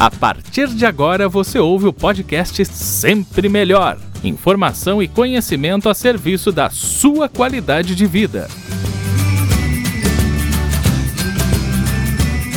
A partir de agora você ouve o podcast Sempre Melhor. Informação e conhecimento a serviço da sua qualidade de vida.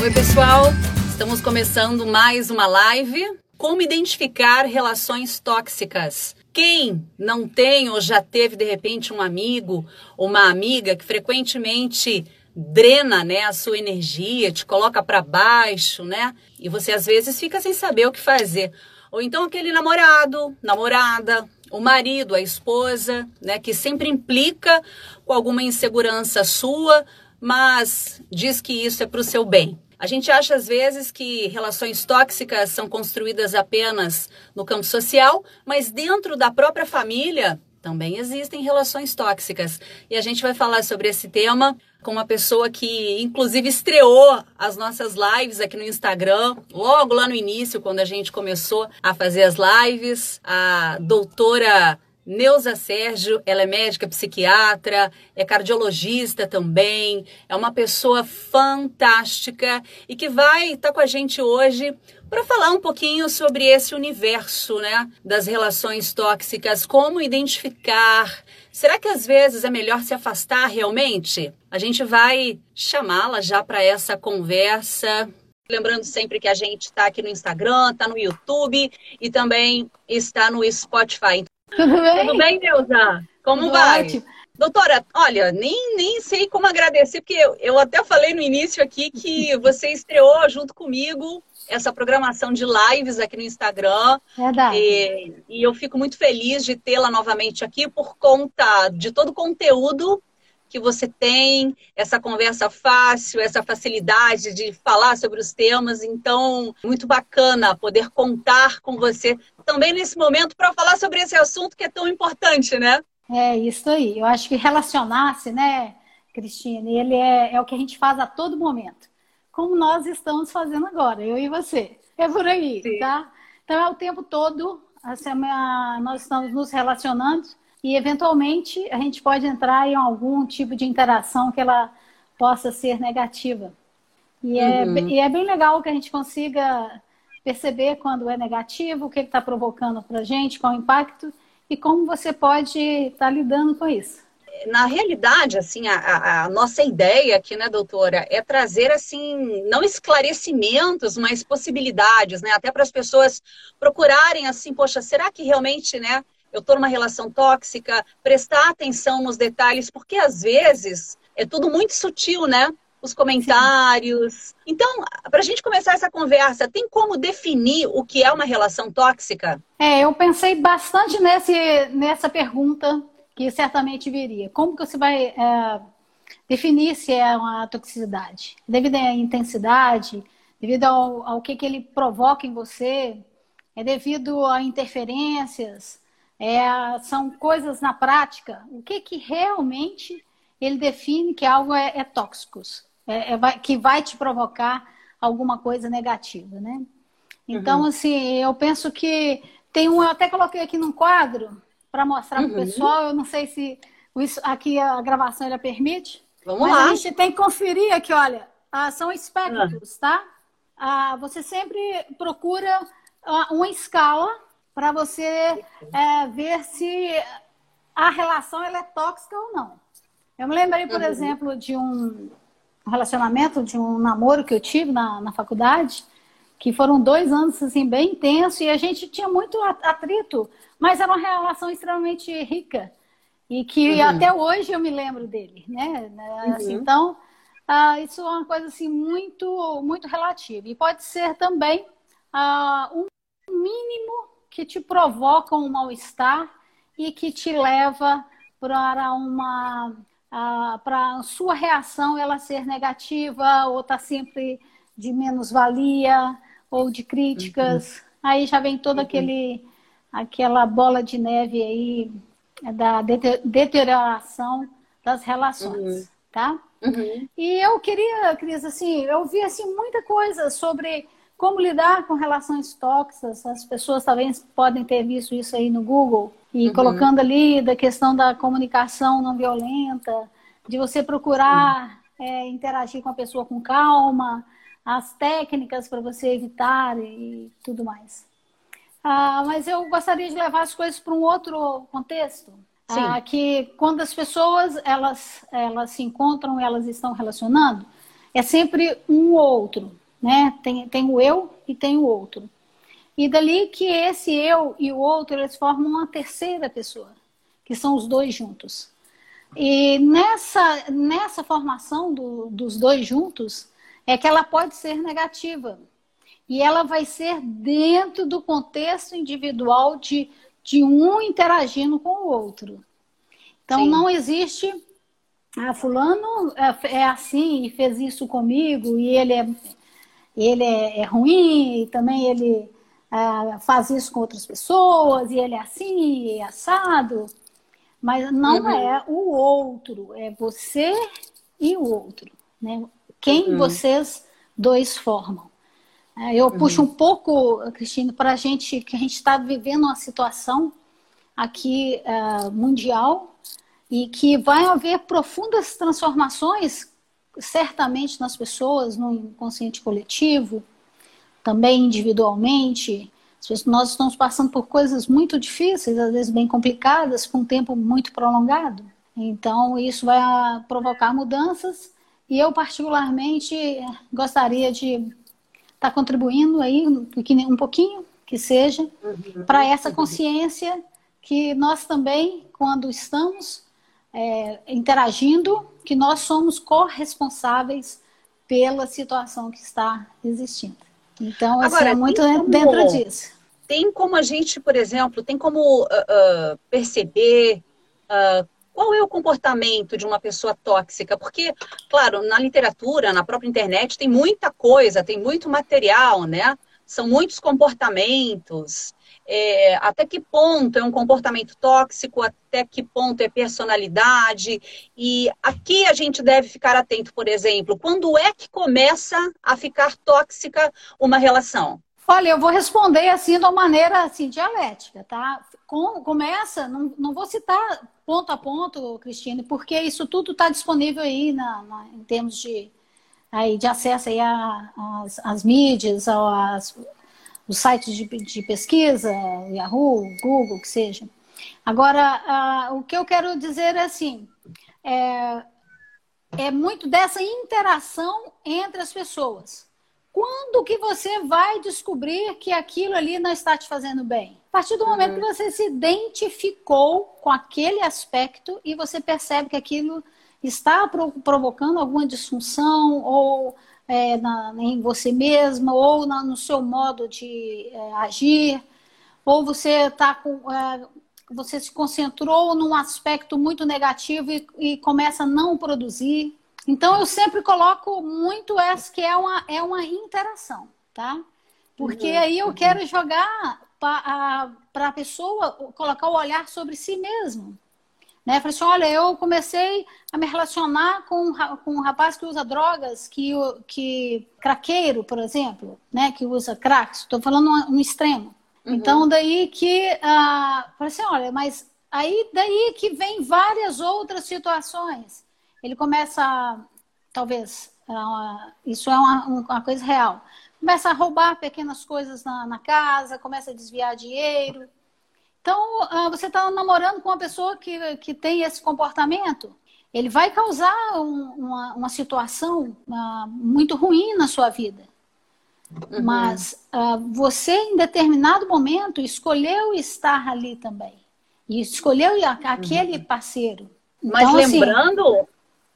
Oi, pessoal. Estamos começando mais uma live. Como identificar relações tóxicas? Quem não tem ou já teve de repente um amigo uma amiga que frequentemente drena, né, a sua energia, te coloca para baixo, né? E você às vezes fica sem saber o que fazer. Ou então aquele namorado, namorada, o marido, a esposa, né, que sempre implica com alguma insegurança sua, mas diz que isso é para o seu bem. A gente acha às vezes que relações tóxicas são construídas apenas no campo social, mas dentro da própria família também existem relações tóxicas. E a gente vai falar sobre esse tema com uma pessoa que, inclusive, estreou as nossas lives aqui no Instagram, logo lá no início, quando a gente começou a fazer as lives, a doutora Neuza Sérgio, ela é médica psiquiatra, é cardiologista também, é uma pessoa fantástica e que vai estar tá com a gente hoje para falar um pouquinho sobre esse universo, né, das relações tóxicas, como identificar. Será que às vezes é melhor se afastar realmente? A gente vai chamá-la já para essa conversa. Lembrando sempre que a gente está aqui no Instagram, está no YouTube e também está no Spotify. Tudo bem? Tudo bem, Neuza? Como Tudo vai? Ótimo. Doutora, olha, nem, nem sei como agradecer, porque eu, eu até falei no início aqui que você estreou junto comigo essa programação de lives aqui no Instagram. Verdade. E, e eu fico muito feliz de tê-la novamente aqui por conta de todo o conteúdo que você tem, essa conversa fácil, essa facilidade de falar sobre os temas. Então, muito bacana poder contar com você também nesse momento para falar sobre esse assunto que é tão importante, né? É isso aí. Eu acho que relacionar-se, né, Cristina, ele é, é o que a gente faz a todo momento. Como nós estamos fazendo agora, eu e você. É por aí, Sim. tá? Então é o tempo todo, assim, nós estamos nos relacionando e eventualmente a gente pode entrar em algum tipo de interação que ela possa ser negativa. E, é uhum. é, e é bem legal que a gente consiga perceber quando é negativo, o que está provocando para a gente, qual o impacto e como você pode estar tá lidando com isso. Na realidade, assim, a, a, nossa ideia aqui, né, doutora, é trazer, assim, não esclarecimentos, mas possibilidades, né, até para as pessoas procurarem, assim, poxa, será que realmente, né, eu estou numa relação tóxica, prestar atenção nos detalhes, porque às vezes é tudo muito sutil, né? Os comentários. Sim. Então, para a gente começar essa conversa, tem como definir o que é uma relação tóxica? É, eu pensei bastante nesse, nessa pergunta que certamente viria. Como que você vai é, definir se é uma toxicidade? Devido à intensidade, devido ao, ao que, que ele provoca em você, é devido a interferências, é, são coisas na prática. O que, que realmente ele define que algo é, é tóxico, é, é, que vai te provocar alguma coisa negativa, né? Então, uhum. assim, eu penso que tem um, eu até coloquei aqui num quadro para mostrar uhum. para o pessoal. Eu não sei se isso, aqui a gravação ela permite. Vamos lá. A gente tem que conferir aqui, olha, ah, são espectros, ah. tá? Ah, você sempre procura uma escala para você é, ver se a relação ela é tóxica ou não. Eu me lembrei, por uhum. exemplo, de um relacionamento, de um namoro que eu tive na, na faculdade, que foram dois anos assim, bem intensos e a gente tinha muito atrito, mas era uma relação extremamente rica e que uhum. até hoje eu me lembro dele, né? Assim, uhum. Então, uh, isso é uma coisa assim muito, muito relativa e pode ser também uh, um mínimo que te provocam um mal-estar e que te leva para uma uh, para sua reação ela ser negativa ou tá sempre de menos-valia ou de críticas. Uhum. Aí já vem toda uhum. aquele aquela bola de neve aí da deterioração das relações, uhum. tá? Uhum. E eu queria, Cris, assim, eu vi assim muita coisa sobre como lidar com relações tóxicas? As pessoas talvez podem ter visto isso aí no Google e uhum. colocando ali da questão da comunicação não violenta, de você procurar uhum. é, interagir com a pessoa com calma, as técnicas para você evitar e tudo mais. Ah, mas eu gostaria de levar as coisas para um outro contexto. Ah, que quando as pessoas elas, elas se encontram, elas estão relacionando, é sempre um outro, né? Tem, tem o eu e tem o outro. E dali que esse eu e o outro, eles formam uma terceira pessoa, que são os dois juntos. E nessa, nessa formação do, dos dois juntos, é que ela pode ser negativa. E ela vai ser dentro do contexto individual de, de um interagindo com o outro. Então Sim. não existe ah, fulano é, é, assim e fez isso comigo e ele é ele é, é ruim e também ele ah, faz isso com outras pessoas e ele é assim e é assado mas não uhum. é o outro é você e o outro né quem uhum. vocês dois formam é, eu uhum. puxo um pouco Cristina para a gente que a gente está vivendo uma situação aqui uh, mundial e que vai haver profundas transformações, certamente nas pessoas, no inconsciente coletivo, também individualmente. Nós estamos passando por coisas muito difíceis, às vezes bem complicadas, por um tempo muito prolongado. Então, isso vai provocar mudanças e eu, particularmente, gostaria de estar contribuindo aí um pouquinho, que seja, uhum. para essa consciência que nós também, quando estamos é, interagindo, que nós somos corresponsáveis pela situação que está existindo. Então, assim, Agora, é muito como, dentro disso. Tem como a gente, por exemplo, tem como uh, uh, perceber uh, qual é o comportamento de uma pessoa tóxica? Porque, claro, na literatura, na própria internet, tem muita coisa, tem muito material, né? São muitos comportamentos é, até que ponto é um comportamento tóxico, até que ponto é personalidade. E aqui a gente deve ficar atento, por exemplo, quando é que começa a ficar tóxica uma relação? Olha, eu vou responder assim de uma maneira assim, dialética, tá? Com, começa, não, não vou citar ponto a ponto, Cristine, porque isso tudo está disponível aí na, na, em termos de, aí, de acesso aí às, mídias, às, os sites de, de pesquisa, Yahoo, Google, que seja. Agora, uh, o que eu quero dizer é assim, é, é muito dessa interação entre as pessoas. Quando que você vai descobrir que aquilo ali não está te fazendo bem? A partir do momento uhum. que você se identificou com aquele aspecto e você percebe que aquilo está provocando alguma disfunção ou é, na, em você mesma ou na, no seu modo de é, agir, ou você tá com, é, você se concentrou num aspecto muito negativo e, e, começa a não produzir. Então eu sempre coloco muito essa que é uma, é uma interação, tá? Porque uhum, aí eu uhum. quero jogar para a pessoa colocar o olhar sobre si mesmo. Né? Falei assim, olha, eu comecei a me relacionar com, com um rapaz que usa drogas, que, que craqueiro, por exemplo, né? que usa crack, estou falando no, extremo. Uhum. Então, daí que, uh, falei assim, olha, mas aí daí que vem várias outras situações. Ele começa, talvez, uh, isso é uma, uma coisa real, começa a roubar pequenas coisas na, na casa, começa a desviar dinheiro, então, ah, você está namorando com uma pessoa que, que tem esse comportamento, ele vai causar um, uma, uma situação uh, muito ruim na sua vida. Uhum. Mas uh, você, em determinado momento, escolheu estar ali também. E escolheu aquele uhum. parceiro. Mas então, assim, lembrando assim,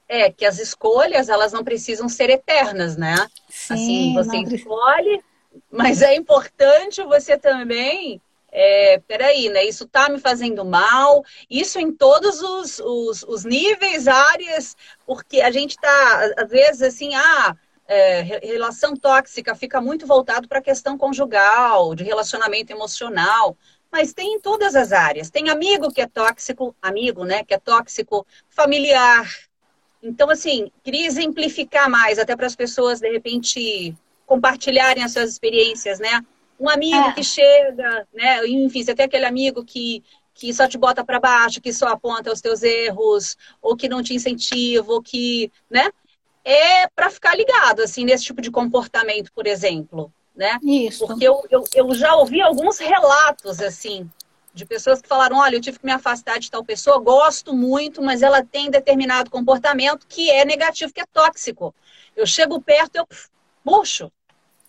é que as escolhas, elas não precisam ser eternas, né? Sim, assim, você escolhe, mas é importante você também é, peraí, né? Isso tá me fazendo mal, isso em todos os, os, os níveis, áreas, porque a gente tá, às vezes, assim, ah, é, relação tóxica fica muito voltado para a questão conjugal, de relacionamento emocional, mas tem em todas as áreas. Tem amigo que é tóxico, amigo, né, que é tóxico, familiar. Então, assim, queria exemplificar mais, até para as pessoas, de repente, compartilharem as suas experiências, né? Um amigo é. que chega, né? Enfim, você tem aquele amigo que, que só te bota para baixo, que só aponta os teus erros, ou que não te incentiva, ou que, né? é para ficar ligado, assim, nesse tipo de comportamento, por exemplo, né? Isso. Porque eu, eu, eu já ouvi alguns relatos, assim, de pessoas que falaram, olha, eu tive que me afastar de tal pessoa, gosto muito, mas ela tem determinado comportamento que é negativo, que é tóxico. Eu chego perto, eu puxo.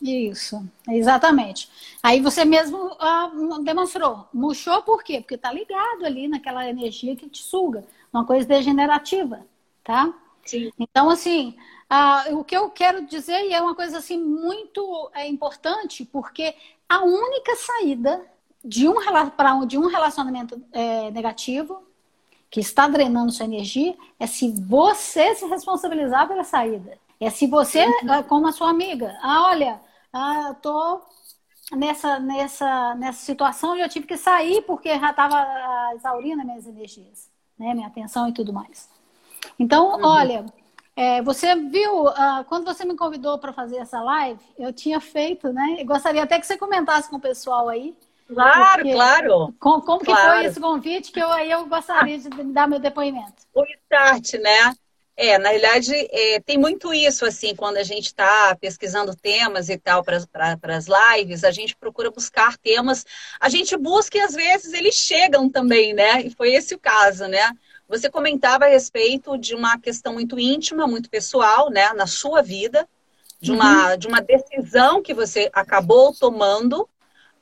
Isso, exatamente. Aí você mesmo ah, demonstrou. Murchou por quê? Porque está ligado ali naquela energia que te suga, uma coisa degenerativa, tá? Sim. Então, assim, ah, o que eu quero dizer, e é uma coisa assim muito é, importante, porque a única saída de um, para de um relacionamento é, negativo, que está drenando sua energia, é se você se responsabilizar pela saída. É se você. É, como a sua amiga, ah, olha, ah, eu tô nessa, nessa, nessa situação e eu tive que sair porque já estava ah, exaurindo minhas energias, né, minha atenção e tudo mais. Então, uhum. olha, é, você viu, uh, quando você me convidou para fazer essa live, eu tinha feito, né? Eu gostaria até que você comentasse com o pessoal aí Claro, Porque, claro. Com, como claro. que foi esse convite que eu, eu gostaria de dar meu depoimento? O start, né? É, na realidade, é, tem muito isso, assim, quando a gente está pesquisando temas e tal para as lives, a gente procura buscar temas, a gente busca e às vezes eles chegam também, né? E foi esse o caso, né? Você comentava a respeito de uma questão muito íntima, muito pessoal, né, na sua vida, de uma, uhum. de uma decisão que você acabou tomando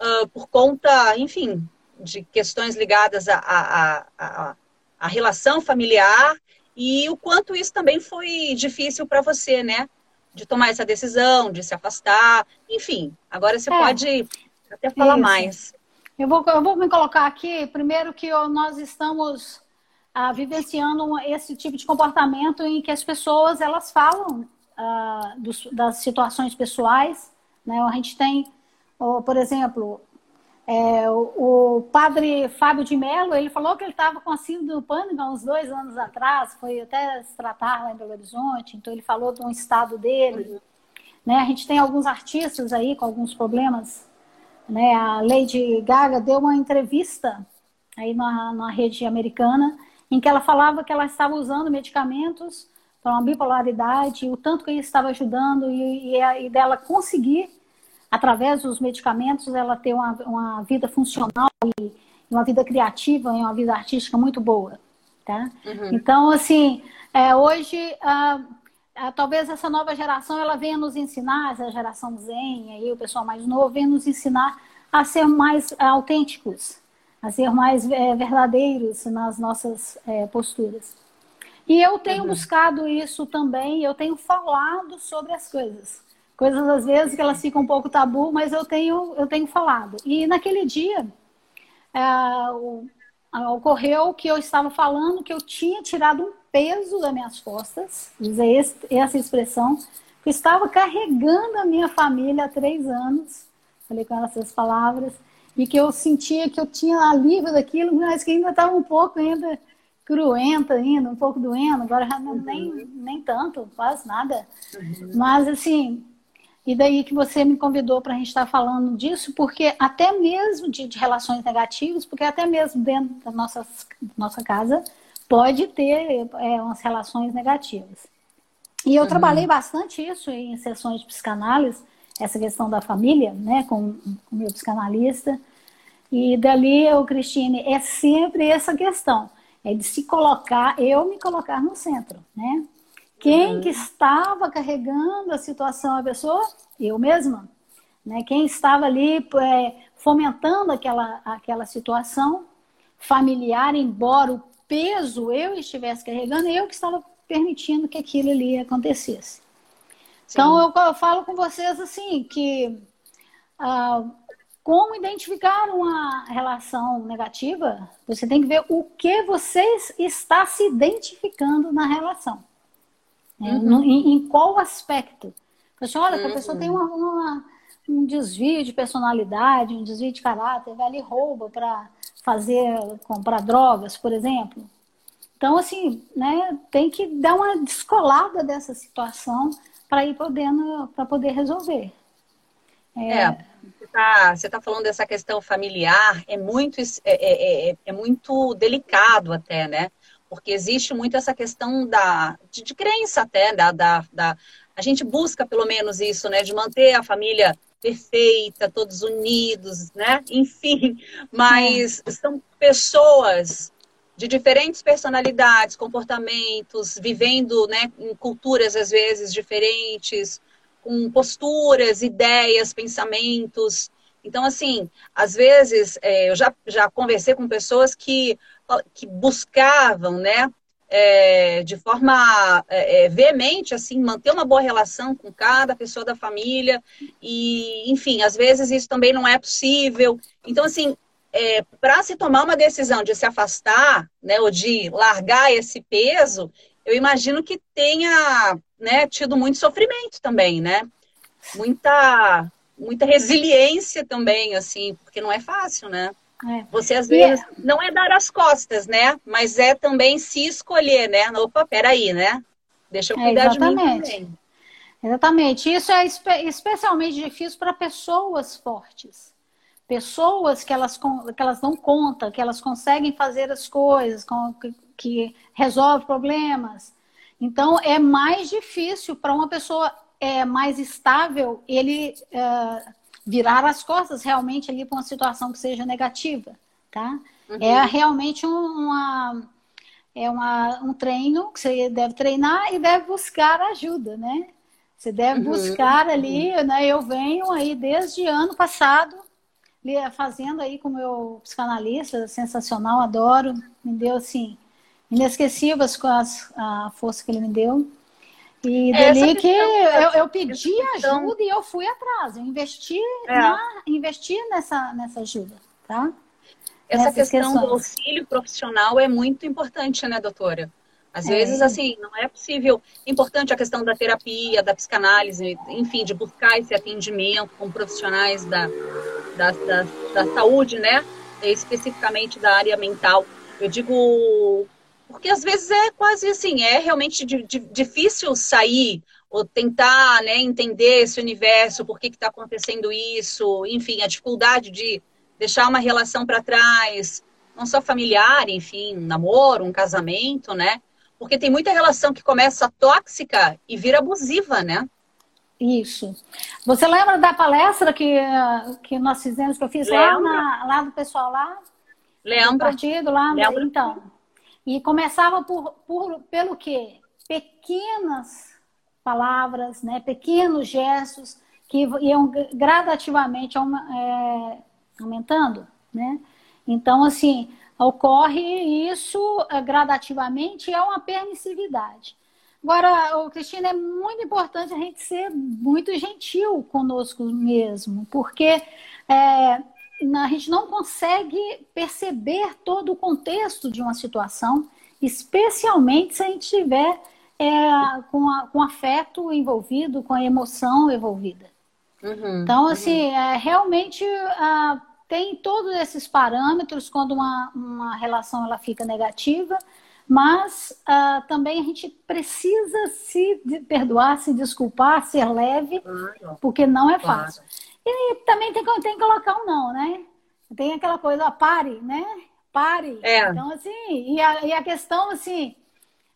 uh, por conta, enfim, de questões ligadas à a, a, a, a, relação familiar e o quanto isso também foi difícil para você, né? De tomar essa decisão, de se afastar, enfim. Agora você é, pode até falar isso. mais. Eu vou, eu vou me colocar aqui, primeiro que nós estamos ah, vivenciando esse tipo de comportamento em que as pessoas elas falam ah, dos, das situações pessoais, né? A gente tem ou, por exemplo, é, o, o, padre Fábio de Mello, ele falou que ele estava com a síndrome do pânico há uns dois anos atrás, foi até se tratar lá em Belo Horizonte, então ele falou de um estado dele. Né? A gente tem alguns artistas aí com alguns problemas. Né? A Lady Gaga deu uma entrevista aí na, na rede americana, em que ela falava que ela estava usando medicamentos para uma bipolaridade, o tanto que isso estava ajudando e, e, e dela conseguir através dos medicamentos, ela ter uma, uma vida funcional e uma vida criativa e uma vida artística muito boa. Tá? Uhum. Então, assim, é, hoje, ah, ah, talvez essa nova geração ela venha nos ensinar, essa geração Zen, aí, o pessoal mais novo, venha nos ensinar a ser mais autênticos, a ser mais é, verdadeiros nas nossas é, posturas. E eu tenho uhum. buscado isso também, eu tenho falado sobre as coisas coisas às vezes que elas ficam um pouco tabu, mas eu tenho, eu tenho falado. E naquele dia é, o, ocorreu que eu estava falando que eu tinha tirado um peso das minhas costas, usei esse, essa expressão, que estava carregando a minha família há três anos, falei com essas palavras, e que eu sentia que eu tinha alívio daquilo, mas que ainda estava um pouco ainda cruenta ainda, um pouco doendo, agora já não, nem, nem tanto, quase nada. Uhum. Mas assim, e daí que você me convidou para a gente estar tá falando disso, porque até mesmo de, de, relações negativas, porque até mesmo dentro da nossa, nossa casa pode ter é, umas relações negativas. E eu uhum. trabalhei bastante isso em sessões de psicanálise, essa questão da família, né, com o meu psicanalista. E dali, eu, Cristine, é sempre essa questão, é de se colocar, eu me colocar no centro, né? Quem uhum. que estava carregando a situação a pessoa? Eu mesma. Né? Quem estava ali é, fomentando aquela, aquela situação familiar, embora o peso eu estivesse carregando, eu que estava permitindo que aquilo ali acontecesse. Sim. Então eu, eu, falo com vocês assim que ah, como identificar uma relação negativa, você tem que ver o que você está se identificando na relação. Né? Uhum. Em, em, qual aspecto? Olha, uhum. a pessoa tem uma, uma, um desvio de personalidade, um desvio de caráter, vai ali rouba para fazer, comprar drogas, por exemplo. Então, assim, né, tem que dar uma descolada dessa situação para ir podendo, para poder resolver. É, é você está tá falando dessa questão familiar, é muito, é, é, é, é muito delicado até, né? Porque existe muito essa questão da, de, de crença até, da, da, da, a gente busca pelo menos isso, né? De manter a família perfeita, todos unidos, né? Enfim, mas é. são pessoas de diferentes personalidades, comportamentos, vivendo né, em culturas às vezes diferentes, com posturas, ideias, pensamentos. Então, assim, às vezes é, eu já, já conversei com pessoas que, que buscavam, né, é, de forma é, é, veemente, assim, manter uma boa relação com cada pessoa da família. E, enfim, às vezes isso também não é possível. Então, assim, é, para se tomar uma decisão de se afastar, né, ou de largar esse peso, eu imagino que tenha né, tido muito sofrimento também, né? Muita, muita resiliência também, assim, porque não é fácil, né? É. Você às vezes é... não é dar as costas, né? Mas é também se escolher, né? Opa, peraí, né? Deixa eu é, cuidar é, de mim também. Exatamente. Isso é espe especialmente difícil para pessoas fortes pessoas que elas, que elas dão conta, que elas conseguem fazer as coisas, que, que resolve problemas. Então, é mais difícil para uma pessoa é, mais estável ele é, virar as costas realmente ali para uma situação que seja negativa, tá? Uhum. É realmente uma, é uma, um treino que você deve treinar e deve buscar ajuda, né? Você deve uhum. buscar ali, né? Eu venho aí desde ano passado fazendo aí com o meu psicanalista, sensacional, adoro, me deu assim, inesquecíveis com as, a força que ele me deu. E dali que eu, eu pedi ajuda e eu fui atrás, eu investi, é. na, investi nessa, nessa ajuda, tá? Essa Nessas questão questões. do auxílio profissional é muito importante, né, doutora? Às é. vezes, assim, não é possível. Importante a questão da terapia, da psicanálise, enfim, de buscar esse atendimento com profissionais da, da, da, da saúde, né? Especificamente da área mental. Eu digo porque às vezes é quase assim, é realmente di, di, difícil sair ou tentar né, entender esse universo, por que está acontecendo isso, enfim, a dificuldade de deixar uma relação para trás, não só familiar, enfim, um namoro, um casamento, né? Porque tem muita relação que começa tóxica e vira abusiva, né? Isso. Você lembra da palestra que, que nós fizemos, que eu fiz lá, na, lá do pessoal lá? Lembro. Do partido lá? Lembro. Então. E começava por, por, pelo quê? Pequenas palavras, né? pequenos gestos que iam gradativamente é, aumentando, né? Então, assim, ocorre isso é, gradativamente é uma permissividade. Agora, Cristina, é muito importante a gente ser muito gentil conosco mesmo, porque é, a gente não consegue perceber todo o contexto de uma situação, especialmente se a gente estiver é, com, a, com afeto envolvido, com a emoção envolvida. Uhum, então, assim, uhum. é, realmente ah, tem todos esses parâmetros quando uma, uma relação ela fica negativa, mas também a gente precisa se perdoar, se desculpar, ser leve, claro. porque não é fácil. Claro. E também tem, tem que colocar um não, né? Tem aquela coisa, pare, né? Pare. É. Então, assim, e a, e a questão, assim,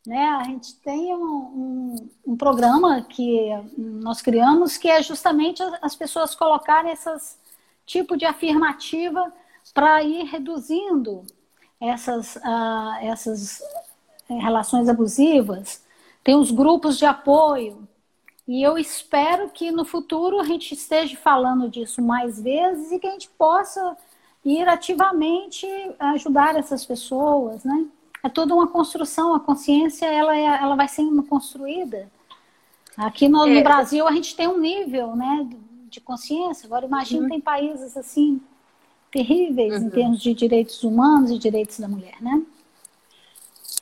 né? A gente tem um, um, um, programa que nós criamos que é justamente as pessoas colocarem esses tipo de afirmativa para ir reduzindo essas, uh, essas eh, relações abusivas. Tem os grupos de apoio. E eu espero que no futuro a gente esteja falando disso mais vezes e que a gente possa ir ativamente ajudar essas pessoas, né? É toda uma construção, a consciência ela, é, ela vai sendo construída. Aqui no, é. no Brasil a gente tem um nível, né, de consciência. Agora imagine uhum. tem países assim terríveis uhum. em termos de direitos humanos e direitos da mulher, né?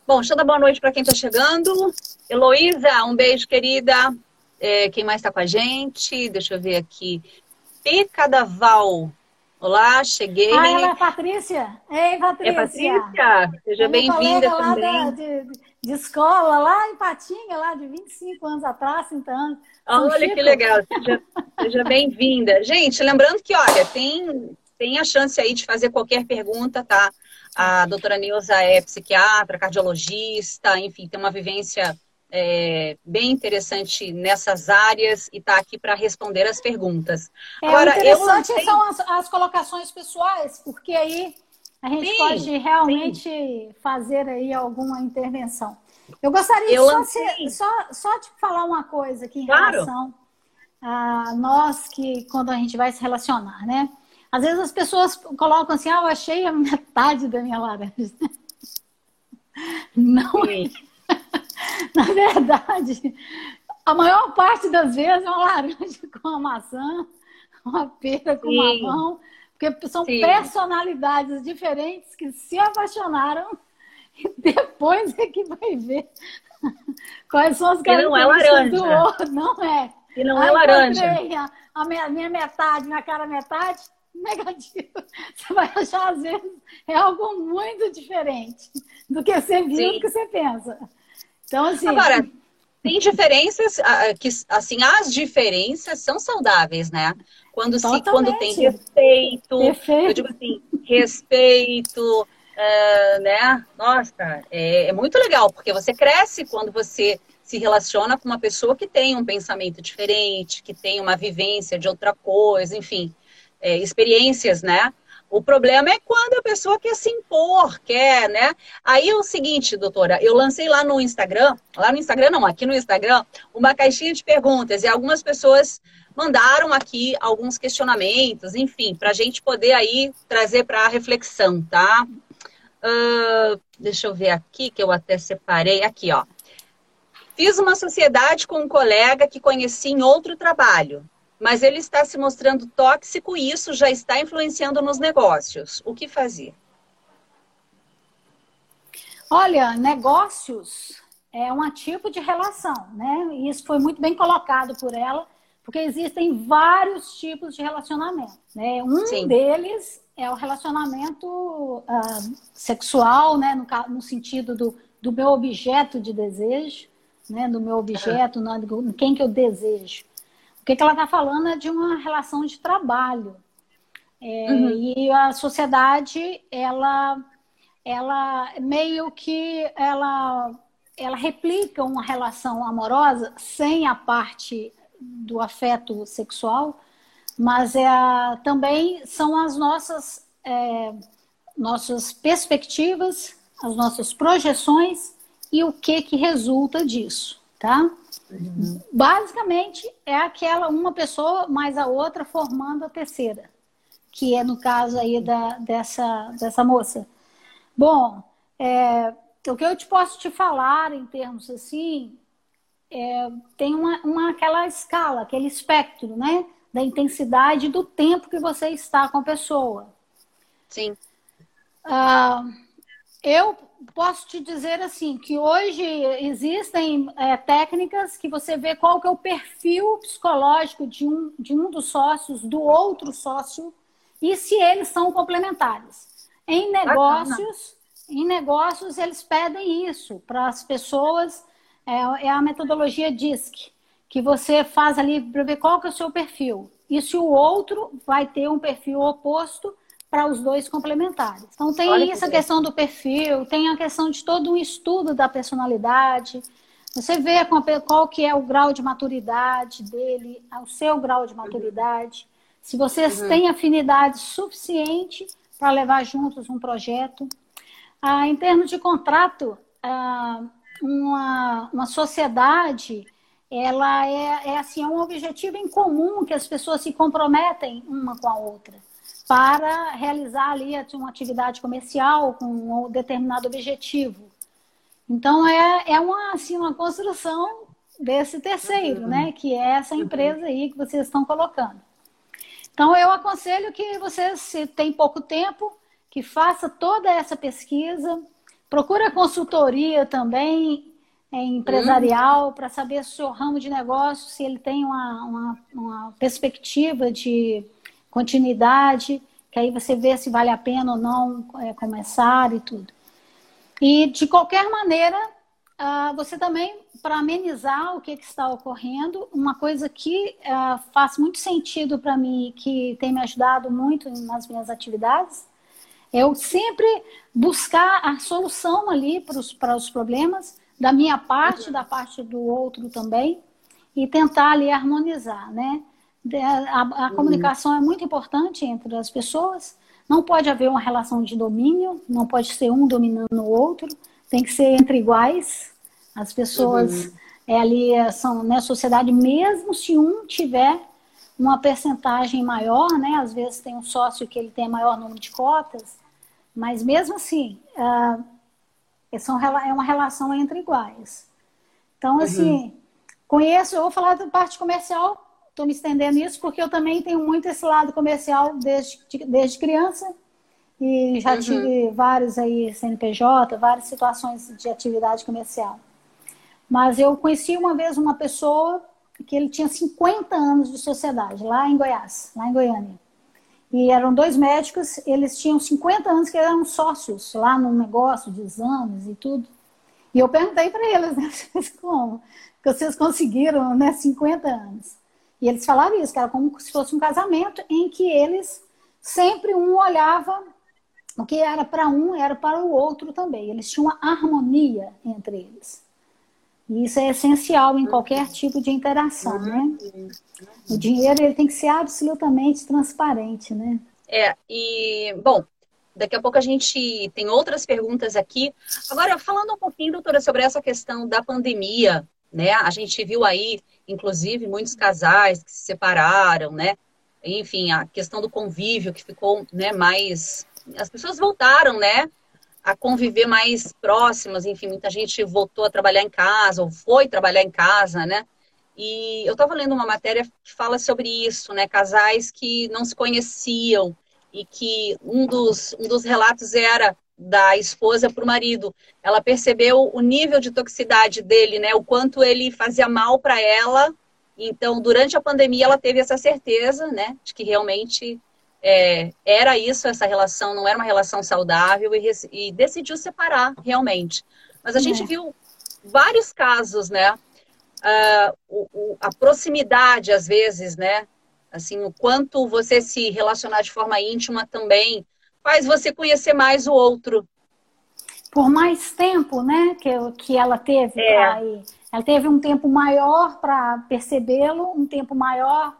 Bom, deixa eu dar boa noite para quem está chegando. Heloísa, um beijo, querida. É, quem mais está com a gente? Deixa eu ver aqui. Picadaval. Olá, cheguei. Ah, ela é a Patrícia? Ei, Patrícia. É Patrícia? Seja bem-vinda também. De, de, escola, lá em Patinga, lá de 25 anos atrás, então. Olha Chico. que legal. Seja, seja bem-vinda. Gente, lembrando que, olha, tem, tem a chance aí de fazer qualquer pergunta, tá? A doutora Nilza é psiquiatra, cardiologista, enfim, tem uma vivência é, bem interessante nessas áreas e está aqui para responder as perguntas. É, Agora, interessante eu são as, as, colocações pessoais, porque aí a gente sim, pode realmente sim. fazer aí alguma intervenção. Eu gostaria eu só, se, só, só de falar uma coisa aqui em claro. relação a nós que quando a gente vai se relacionar, né? Às vezes as pessoas colocam assim, ah, eu achei a metade da minha laranja. Não. Sim. Na verdade, a maior parte das vezes é uma laranja com uma maçã, uma pera com Sim. mamão, porque são Sim. personalidades diferentes que se apaixonaram e depois é que vai ver quais são as características do outro. Não é. E não é laranja. A, minha, minha metade, minha cara metade, negativo. Você vai achar, às vezes, é algo muito diferente do que você viu, Sim. do que você pensa. Então, assim. Agora, tem diferenças, que, assim, as diferenças são saudáveis, né? Quando, se, quando tem respeito, Perfeito. eu digo assim, respeito, uh, né? Nossa, é, é muito legal, porque você cresce quando você se relaciona com uma pessoa que tem um pensamento diferente, que tem uma vivência de outra coisa, enfim é, experiências, né? O problema é quando a pessoa quer se impor, quer, né? Aí é o seguinte, doutora, eu lancei lá no Instagram, lá no Instagram não, aqui no Instagram, uma caixinha de perguntas e algumas pessoas mandaram aqui alguns questionamentos, enfim, para a gente poder aí trazer para reflexão, tá? Uh, deixa eu ver aqui, que eu até separei, aqui, ó. Fiz uma sociedade com um colega que conheci em outro trabalho mas ele está se mostrando tóxico e isso já está influenciando nos negócios. O que fazer? Olha, negócios é um tipo de relação, né? E isso foi muito bem colocado por ela, porque existem vários tipos de relacionamento. Né? Um Sim. deles é o relacionamento uh, sexual, né? No, no sentido do, do meu objeto de desejo, né? Do meu objeto, uhum. quem que eu desejo que, que ela está falando é de uma relação de trabalho. É, uhum. E a sociedade, ela, ela meio que ela, ela replica uma relação amorosa sem a parte do afeto sexual, mas é, também são as nossas, é, nossas perspectivas, as nossas projeções e o que, que resulta disso, tá? Uhum. Basicamente, é aquela uma pessoa mais a outra formando a terceira, que é no caso aí da, dessa, dessa moça. Bom, é, o que eu te posso te falar em termos assim, é, tem uma, uma, aquela escala, aquele espectro, né? Da intensidade do tempo que você está com a pessoa. Sim. Ah, eu posso te dizer assim que hoje existem é, técnicas que você vê qual que é o perfil psicológico de um, de um dos sócios, do outro sócio, e se eles são complementares. Em negócios, em negócios eles pedem isso para as pessoas, é, é, a metodologia DISC, que você faz ali para ver qual que é o seu perfil. E se o outro vai ter um perfil oposto, para os dois complementares. Então tem Olha essa que questão do perfil, tem a questão de todo um estudo da personalidade. Você vê qual que é o grau de maturidade dele, o seu grau de maturidade. Se vocês uhum. têm afinidade suficiente para levar juntos um projeto. Ah, em termos de contrato, ah, uma, uma sociedade ela é, é assim é um objetivo em comum que as pessoas se comprometem uma com a outra para realizar ali uma atividade comercial com um determinado objetivo. Então é, é uma, assim, uma construção desse terceiro, uhum. né? Que é essa empresa aí que vocês estão colocando. Então eu aconselho que vocês, se tem pouco tempo, que faça toda essa pesquisa, procura consultoria também é, empresarial uhum. para saber se o seu ramo de negócio, se ele tem uma, uma, uma perspectiva de continuidade, que aí você vê se vale a pena ou não é, começar e tudo. E de qualquer maneira, uh, você também, para amenizar o que, que, está ocorrendo, uma coisa que uh, faz muito sentido para mim, que tem me ajudado muito nas minhas atividades, Eu sempre buscar a solução ali para os, problemas, da minha parte, da parte do outro também, e tentar ali harmonizar, né? A, a uhum. comunicação é muito importante entre as pessoas. Não pode haver uma relação de domínio, não pode ser um dominando o outro, tem que ser entre iguais. As pessoas uhum. é, ali são na né, sociedade, mesmo se um tiver uma percentagem maior, né? Às vezes tem um sócio que ele tem maior número de cotas, mas mesmo assim, uh, é uma relação entre iguais. Então, uhum. assim, uhum. conheço, eu vou falar da parte comercial, estou me estendendo nisso, porque eu também tenho muito esse lado comercial desde, desde criança. E já uhum. tive vários aí, CNPJ, várias situações de atividade comercial. Mas eu conheci uma vez uma pessoa que ele tinha 50 anos de sociedade, lá em Goiás, lá em Goiânia. E eram dois médicos, eles tinham 50 anos que eram sócios lá no negócio de exames e tudo. E eu perguntei para eles, né, como que vocês conseguiram, né, 50 anos. E eles falaram isso, que era como se fosse um casamento em que eles sempre um olhava o que era para um era para o outro também. Eles tinham uma harmonia entre eles. E isso é essencial em qualquer tipo de interação, né? O dinheiro ele tem que ser absolutamente transparente, né? É, e, bom, daqui a pouco a gente tem outras perguntas aqui. Agora, falando um pouquinho, doutora, sobre essa questão da pandemia, né? A gente viu aí, inclusive, muitos casais que se separaram, né? Enfim, a questão do convívio que ficou né, mais. As pessoas voltaram, né? a conviver mais próximas, enfim, muita gente voltou a trabalhar em casa, ou foi trabalhar em casa, né? E eu estava lendo uma matéria que fala sobre isso, né? Casais que não se conheciam e que um dos, um dos relatos era da esposa para o marido. Ela percebeu o nível de toxicidade dele, né? O quanto ele fazia mal para ela. Então, durante a pandemia, ela teve essa certeza, né? De que realmente é, era isso, essa relação não era uma relação saudável e, e decidiu separar realmente. Mas a é. gente viu vários casos, né? Uh, o, o, a proximidade, às vezes, né? Assim, o quanto você se relacionar de forma íntima também faz você conhecer mais o outro. Por mais tempo, né? Que, que ela teve é. aí. Ela teve um tempo maior para percebê-lo, um tempo maior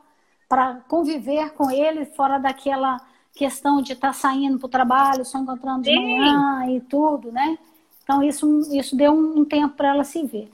para conviver com ele fora daquela questão de estar tá saindo para o trabalho, só encontrando de Sim. manhã e tudo, né? Então isso, isso deu um, tempo para ela se ver.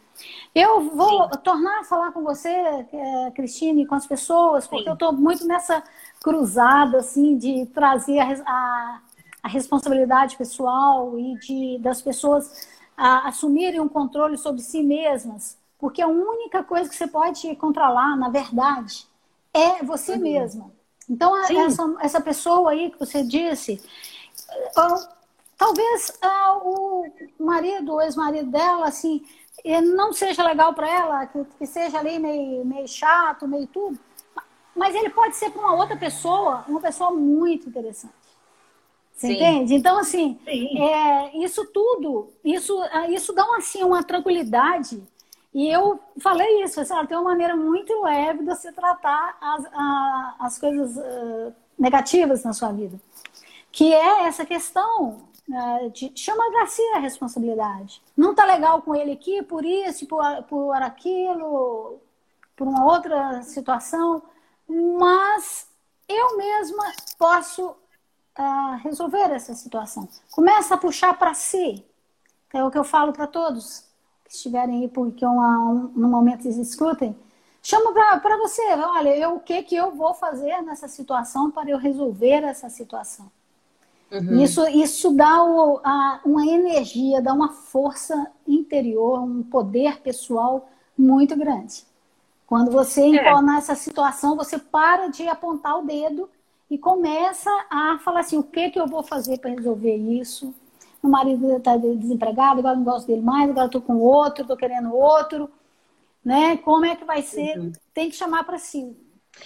Eu vou Sim. tornar a falar com você, é, Cristine, com as pessoas, porque Sim. eu estou muito nessa cruzada assim de trazer a, a, a responsabilidade pessoal e de das pessoas a, assumirem um controle sobre si mesmas, porque a única coisa que você pode controlar, na verdade, é você uhum. mesma. Então, essa, essa pessoa aí que você disse, uh, talvez uh, o marido, o ex-marido dela, assim, não seja legal para ela, que, que, seja ali meio, meio chato, meio tudo, mas ele pode ser para uma outra pessoa, uma pessoa muito interessante. Você Sim. entende? Então, assim, é, isso tudo, isso, isso dá assim, uma tranquilidade e eu falei isso, assim, tem uma maneira muito leve de você tratar as, a, as coisas uh, negativas na sua vida. Que é essa questão uh, de chama Garcia a responsabilidade. Não tá legal com ele aqui por isso, por, por aquilo, por uma outra situação, mas eu mesma posso uh, resolver essa situação. Começa a puxar para si. É o que eu falo para todos que estiverem aí, porque uma, um, no momento eles escutem, chama para você, olha, eu, o que, que eu vou fazer nessa situação para eu resolver essa situação. Uhum. Isso, isso dá o, a, uma energia, dá uma força interior, um poder pessoal muito grande. Quando você é. encontrar nessa situação, você para de apontar o dedo e começa a falar assim: o que, que eu vou fazer para resolver isso? meu marido está desempregado, agora não gosto dele mais, agora estou com outro, estou querendo outro, né? Como é que vai ser? Uhum. Tem que chamar para si.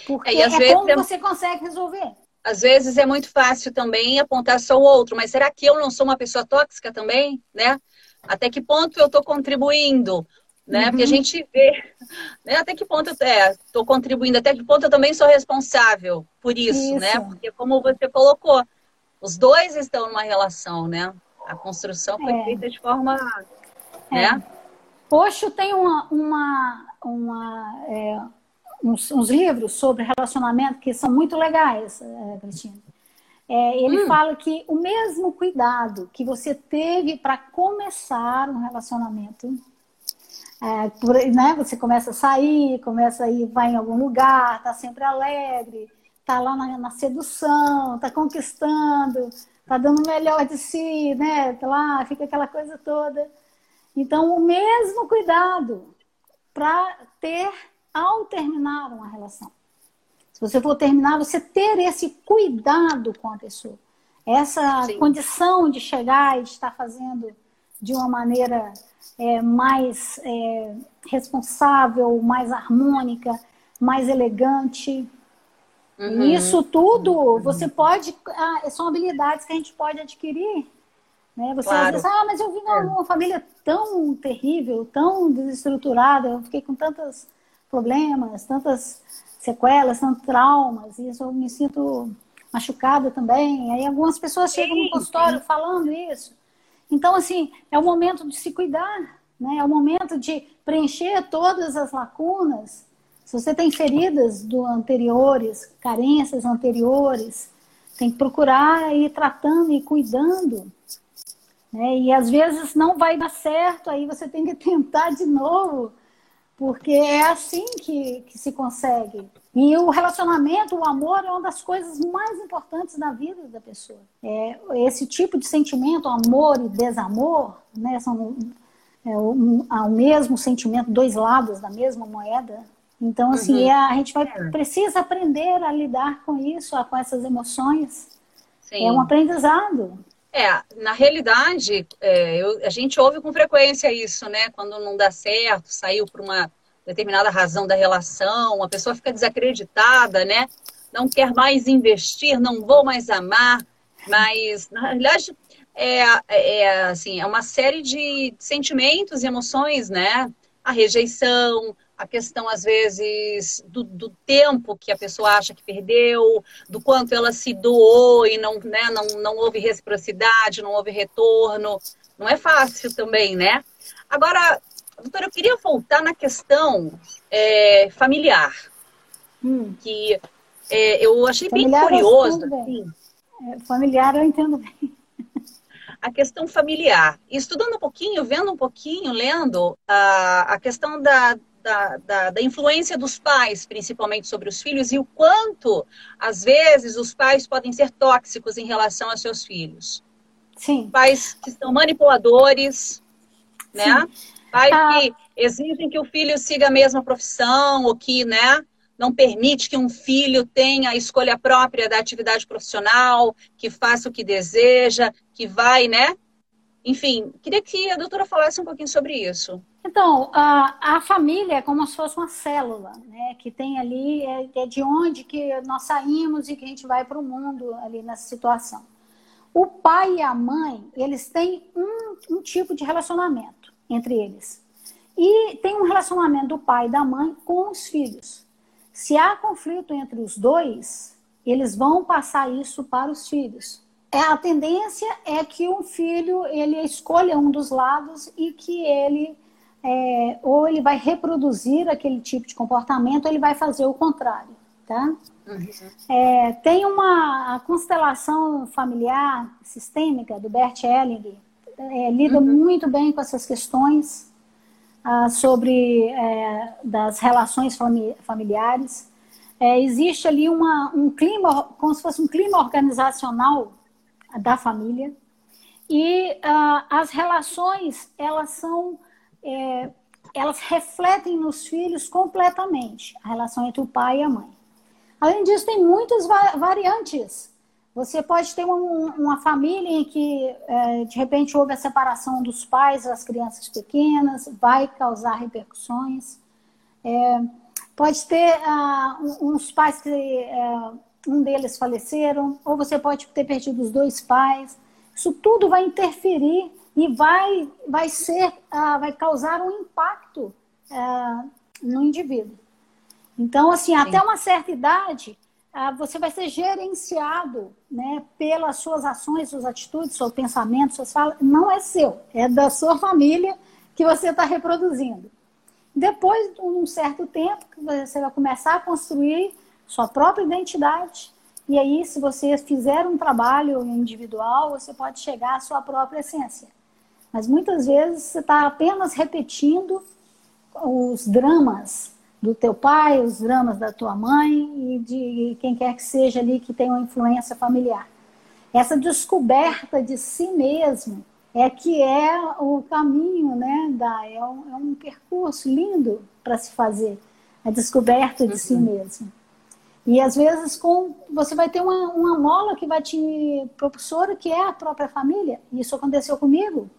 Porque é, é como é... você consegue resolver. Às vezes é muito fácil também apontar só o outro, mas será que eu não sou uma pessoa tóxica também, né? Até que ponto eu estou contribuindo? Né? Uhum. Porque a uhum. gente vê né? até que ponto eu estou é, contribuindo, até que ponto eu também sou responsável por isso, né? isso. né? Porque como você colocou, os dois estão numa relação, né? A construção foi é. feita de forma. É. Né? Osho tem uma, uma, uma é, uns, uns, livros sobre relacionamento que são muito legais, é, Cristina. É, ele hum. fala que o mesmo cuidado que você teve para começar um relacionamento, é, por, né, você começa a sair, começa a ir, vai em algum lugar, tá sempre alegre, tá lá na, na sedução, tá conquistando, tá dando o melhor de si, né? Tá lá, fica aquela coisa toda. Então, o mesmo cuidado para ter ao terminar uma relação. Se você for terminar, você ter esse cuidado com a pessoa. Essa Sim. condição de chegar e de estar fazendo de uma maneira é, mais é, responsável, mais harmônica, mais elegante. Uhum. Isso tudo você pode. Ah, são habilidades que a gente pode adquirir. Né? Você claro. às vezes, ah, mas eu vim de uma é. família tão terrível, tão desestruturada, eu fiquei com tantos problemas, tantas sequelas, tantos traumas, e isso eu me sinto machucada também. Aí algumas pessoas chegam sim, no consultório sim. falando isso. Então, assim, é o momento de se cuidar, né? É o momento de preencher todas as lacunas. Se você tem feridas do anteriores, carências anteriores, tem que procurar ir tratando e cuidando. Né? E às vezes não vai dar certo, aí você tem que tentar de novo porque é assim que, que se consegue. E o relacionamento, o amor, é uma das coisas mais importantes da vida da pessoa. É, esse tipo de sentimento, amor e desamor, né, são é, o, o mesmo sentimento, dois lados da mesma moeda. Então, assim, uhum. é, a gente vai, é. precisa aprender a lidar com isso, com essas emoções. Sim. É um aprendizado. É, na realidade, é, eu, a gente ouve com frequência isso, né? Quando não dá certo, saiu por uma determinada razão da relação, a pessoa fica desacreditada, né? Não quer mais investir, não vou mais amar, mas na realidade é, é assim, é uma série de sentimentos e emoções, né? A rejeição, a questão, às vezes, do, do, tempo que a pessoa acha que perdeu, do quanto ela se doou e não, né, não, não houve reciprocidade, não houve retorno. Não é fácil também, né? Agora, doutora, eu queria voltar na questão é, familiar, hum. que é, eu achei familiar bem curioso. Assim, é, familiar eu entendo bem. A questão familiar. Estudando um pouquinho, vendo um pouquinho, lendo a, a questão da, da, da, da, influência dos pais, principalmente sobre os filhos, e o quanto, às vezes, os pais podem ser tóxicos em relação aos seus filhos. Sim. Pais que são manipuladores, né? Pais ah. que exigem que o filho siga a mesma profissão, ou que, né? Não permite que um filho tenha a escolha própria da atividade profissional, que faça o que deseja, que vai, né? Enfim, queria que a doutora falasse um pouquinho sobre isso. Então, a, a família é como se fosse uma célula, né? Que tem ali, é, é de onde que nós saímos e que a gente vai para o mundo ali nessa situação. O pai e a mãe, eles têm um, um tipo de relacionamento entre eles. E tem um relacionamento do pai e da mãe com os filhos. Se há conflito entre os dois, eles vão passar isso para os filhos. É, a tendência é que um filho ele escolha um dos lados e que ele é, ou ele vai reproduzir aquele tipo de comportamento, ou ele vai fazer o contrário, tá? Uhum. É, tem uma constelação familiar sistêmica do Bert Helling, é, lida uhum. muito bem com essas questões ah, sobre é, das relações familiares. É, existe ali uma, um clima, como se fosse um clima organizacional da família, e ah, as relações elas são é, elas refletem nos filhos completamente a relação entre o pai e a mãe. Além disso, tem muitas variantes. Você pode ter uma, uma família em que, é, de repente, houve a separação dos pais das crianças pequenas, vai causar repercussões. É, pode ter uh, uns pais que uh, um deles faleceram, ou você pode ter perdido os dois pais. Isso tudo vai interferir e vai, vai ser, uh, vai causar um impacto uh, no indivíduo. Então, assim, Sim. até uma certa idade, ah, você vai ser gerenciado né, pelas suas ações, suas atitudes, seus pensamentos, suas falas. Não é seu, é da sua família que você está reproduzindo. Depois de um certo tempo, você vai começar a construir sua própria identidade. E aí, se você fizer um trabalho individual, você pode chegar à sua própria essência. Mas muitas vezes você está apenas repetindo os dramas do teu pai, os dramas da tua mãe e de quem quer que seja ali que tem uma influência familiar. Essa descoberta de si mesmo é que é o caminho, né? Da, é, um, é um percurso lindo para se fazer, a descoberta de uhum. si mesmo. E às vezes com você vai ter uma, uma mola que vai te propulsora, que é a própria família. Isso aconteceu comigo.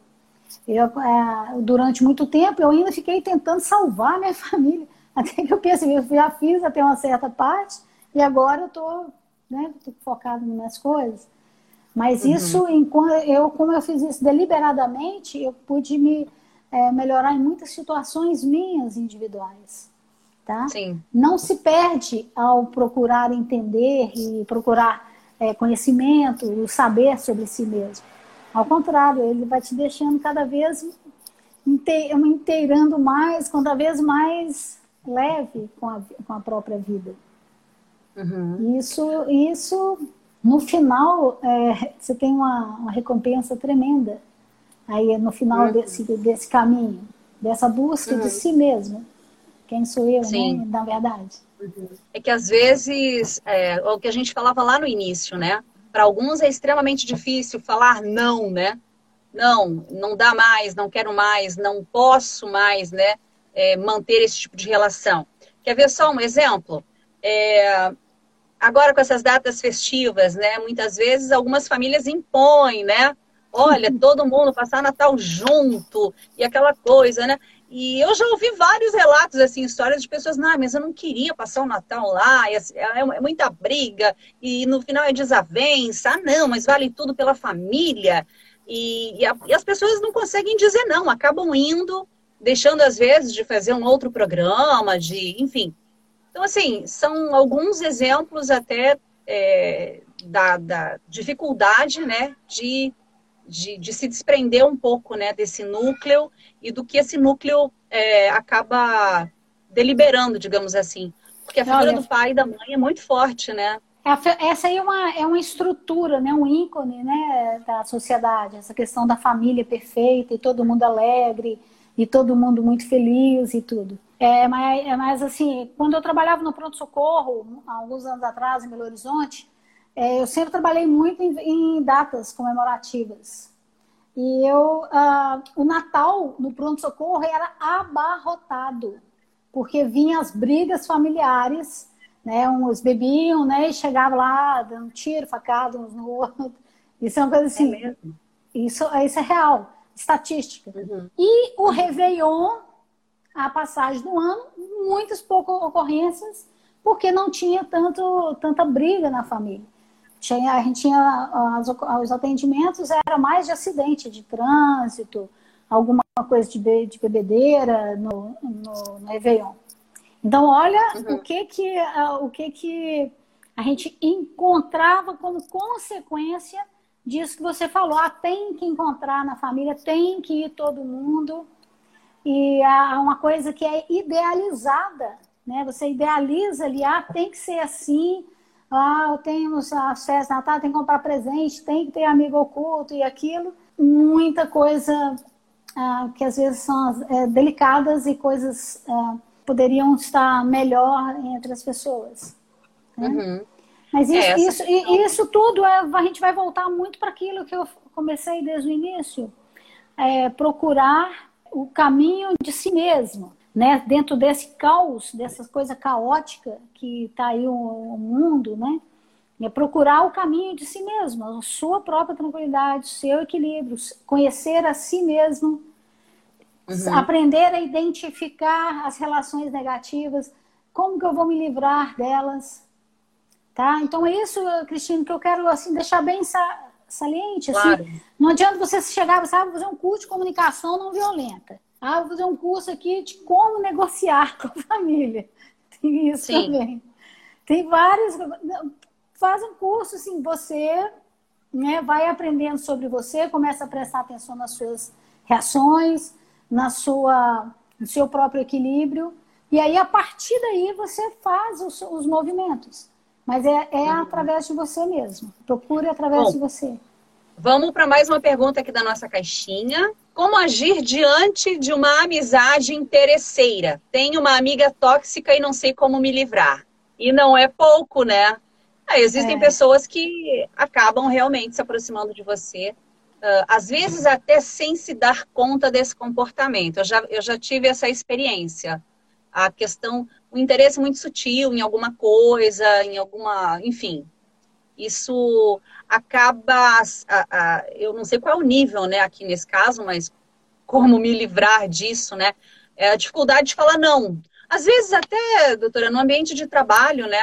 Eu, é, durante muito tempo eu ainda fiquei tentando salvar minha família. Até que eu pensei, eu já fiz até uma certa parte e agora eu estou né, focado nas minhas coisas. Mas uhum. isso, eu, como eu fiz isso deliberadamente, eu pude me é, melhorar em muitas situações minhas individuais. Tá? Sim. Não se perde ao procurar entender e procurar é, conhecimento, saber sobre si mesmo. Ao contrário, ele vai te deixando cada vez inteirando mais, cada vez mais leve com a, com a própria vida. Uhum. Isso, isso, no final, é, você tem uma, uma, recompensa tremenda. Aí, no final uhum. desse, desse caminho, dessa busca uhum. de si mesmo. Quem sou eu, Sim. né? Na verdade. Uhum. É que às vezes, é, o que a gente falava lá no início, né? Para alguns é extremamente difícil falar não, né? Não, não dá mais, não quero mais, não posso mais, né? É, manter esse tipo de relação. Quer ver só um exemplo? É, agora com essas datas festivas, né? Muitas vezes algumas famílias impõem, né? Olha, todo mundo passar Natal junto e aquela coisa, né? E eu já ouvi vários relatos, assim, histórias de pessoas, não, mas eu não queria passar o Natal lá, é, é, é muita briga, e no final é desavença, ah, não, mas vale tudo pela família. E, e, a, e as pessoas não conseguem dizer não, acabam indo deixando às vezes de fazer um outro programa, de, enfim. Então, assim, são alguns exemplos até é, da, da, dificuldade, né, de, de, de, se desprender um pouco, né, desse núcleo e do que esse núcleo é, acaba deliberando, digamos assim. Porque a figura Olha, do pai e da mãe é muito forte, né? Essa aí é uma, é uma estrutura, né? um ícone né? da sociedade, essa questão da família perfeita e todo mundo alegre, e todo mundo muito feliz e tudo. É, mas, é, mas assim, quando eu trabalhava no pronto-socorro, alguns anos atrás, em Belo Horizonte, é, eu sempre trabalhei muito em, em datas comemorativas. E eu, uh, o Natal no pronto-socorro era abarrotado, porque vinham as brigas familiares, né? Uns bebiam, né? E chegavam lá dando tiro, facada uns no outro. Isso é uma coisa assim. É isso, isso é real estatística. Uhum. E o Réveillon, a passagem do ano, muitas poucas ocorrências, porque não tinha tanto, tanta briga na família. Tinha, a gente tinha as, os atendimentos era mais de acidente de trânsito, alguma coisa de, be, de bebedeira no, no, no Réveillon. Então, olha uhum. o que que o que que a gente encontrava como consequência disso que você falou. Ah, tem que encontrar na família, tem que ir todo mundo. E há uma coisa que é idealizada, né? Você idealiza ali, ah, tem que ser assim. Ah, eu tenho de Natal, tem que comprar presente, tem que ter amigo oculto e aquilo. Muita coisa ah, que às vezes são é, delicadas e coisas ah, poderiam estar melhor entre as pessoas. Né? Uhum. Mas isso, isso, isso tudo é, a gente vai voltar muito para aquilo que eu comecei desde o início. É, procurar o caminho de si mesmo, né? Dentro desse caos, dessa coisa caótica que está aí o, o, mundo, né? É procurar o caminho de si mesmo, a sua própria tranquilidade, o seu equilíbrio, conhecer a si mesmo, uhum. aprender a identificar as relações negativas, como que eu vou me livrar delas, Tá? Então é isso, Cristina, que eu quero assim, deixar bem saliente. Assim. Claro. Não adianta você chegar, você vai fazer um curso de comunicação não violenta. Ah, vou fazer um curso aqui de como negociar com a família. Tem isso Sim. também. Tem vários. Faz um curso, assim, você né, vai aprendendo sobre você, começa a prestar atenção nas suas reações, na sua, no seu próprio equilíbrio. E aí, a partir daí, você faz os, os movimentos. Mas é, é uhum. através de você mesmo. Procure através Bom, de você. Vamos para mais uma pergunta aqui da nossa caixinha. Como agir diante de uma amizade interesseira? Tenho uma amiga tóxica e não sei como me livrar. E não é pouco, né? Ah, existem é. pessoas que acabam realmente se aproximando de você, uh, às vezes até sem se dar conta desse comportamento. Eu já, eu já tive essa experiência. A questão, o interesse muito sutil em alguma coisa, em alguma, enfim, isso acaba, a, a, eu não sei qual é o nível, né, aqui nesse caso, mas como me livrar disso, né? É a dificuldade de falar não. Às vezes até, doutora, no ambiente de trabalho, né?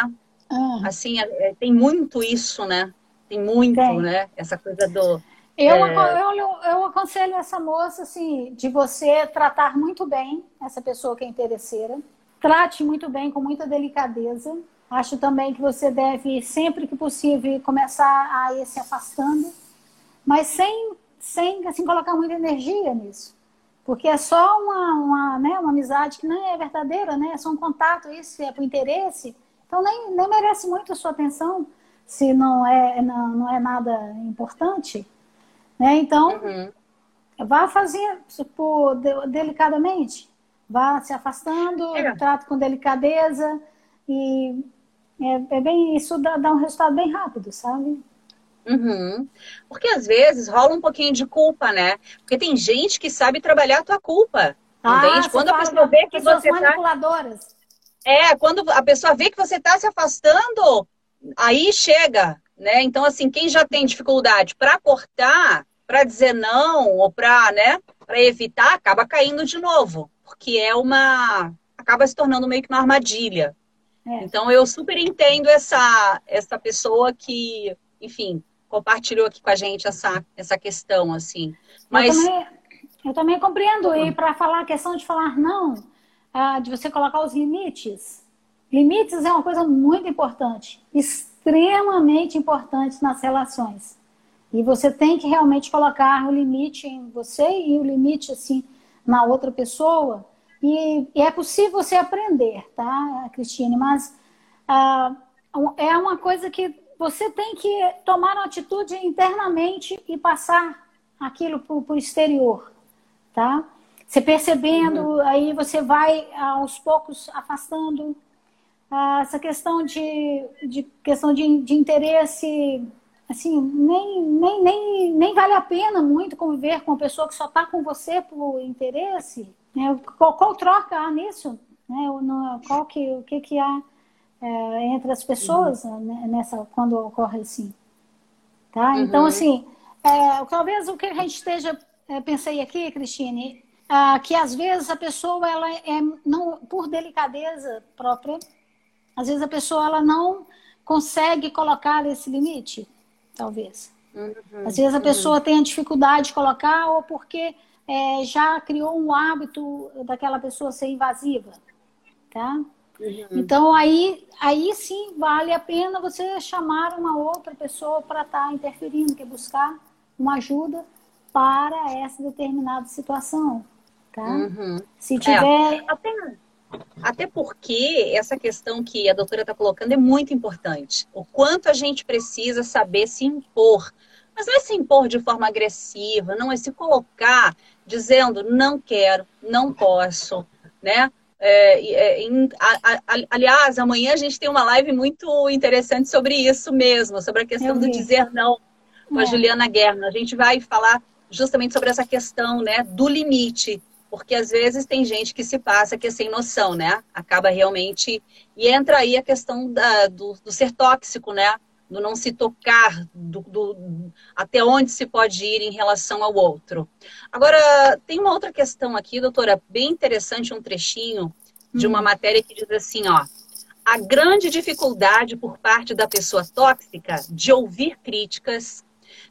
Ah. Assim, é, é, tem muito isso, né? Tem muito, tem. né? Essa coisa do... Eu, é... eu, eu aconselho essa moça, assim, de você tratar muito bem essa pessoa que é interesseira. Trate muito bem, com muita delicadeza Acho também que você deve, sempre que possível, começar a ir se afastando, mas sem, sem assim, colocar muita energia nisso. Porque é só uma, uma, né, uma amizade que não é verdadeira, né? É só um contato, isso é por interesse. Então nem, nem merece muito a sua atenção se não é, não, não é nada importante. Né? Então, uhum. vá fazer tipo, delicadamente. Vá se afastando, é. trate com delicadeza e é, é bem, isso dá, dá, um resultado bem rápido, sabe? Uhum. Porque às vezes rola um pouquinho de culpa, né? Porque tem gente que sabe trabalhar a tua culpa. Ah, entende? Quando a pessoa vê que você tá manipuladoras. Tá... É, quando a pessoa vê que você está se afastando, aí chega, né? Então, assim, quem já tem dificuldade para cortar, para dizer não, ou para, né, para evitar, acaba caindo de novo. Porque é uma. acaba se tornando meio que uma armadilha. É. Então eu super entendo essa, essa pessoa que, enfim, compartilhou aqui com a gente essa, essa questão, assim. Mas... Eu também, eu também compreendo. E para falar a questão de falar não, ah, de você colocar os limites. Limites é uma coisa muito importante, extremamente importante nas relações. E você tem que realmente colocar o limite em você e o limite assim na outra pessoa e, e é possível você aprender, tá, Cristine? Mas ah, é uma coisa que você tem que tomar uma atitude internamente e passar aquilo para o exterior, tá? Você percebendo, uhum. aí você vai aos poucos afastando ah, essa questão de, de questão de, de interesse, assim, nem, nem, nem, nem vale a pena muito conviver com uma pessoa que só está com você por interesse, né? Qual, qual, troca há nisso? Né? Qual que, o que, que há é, entre as pessoas uhum. né, nessa, quando ocorre assim? Tá? Uhum. Então, assim, é, talvez o que a gente esteja, é, pensei aqui, Cristine, é, que às vezes a pessoa, ela é, não, por delicadeza própria, às vezes a pessoa ela não consegue colocar esse limite, talvez. Uhum. Às vezes a pessoa uhum. tem a dificuldade de colocar, ou porque é, já criou um hábito daquela pessoa ser invasiva, tá? Uhum. Então aí, aí sim vale a pena você chamar uma outra pessoa para estar tá interferindo, que é buscar uma ajuda para essa determinada situação, tá? Uhum. Se tiver é, até, até porque essa questão que a doutora está colocando é muito importante. O quanto a gente precisa saber se impor. Mas não é se impor de forma agressiva, não é se colocar dizendo não quero, não posso, né? É, é, em, a, a, aliás, amanhã a gente tem uma live muito interessante sobre isso mesmo, sobre a questão do dizer não com a é. Juliana Guerra. A gente vai falar justamente sobre essa questão né, do limite, porque às vezes tem gente que se passa que é sem noção, né? Acaba realmente. E entra aí a questão da, do, do ser tóxico, né? do não se tocar, do, do, até onde se pode ir em relação ao outro. Agora, tem uma outra questão aqui, doutora, bem interessante, um trechinho de uma hum. matéria que diz assim, ó. A grande dificuldade por parte da pessoa tóxica de ouvir críticas,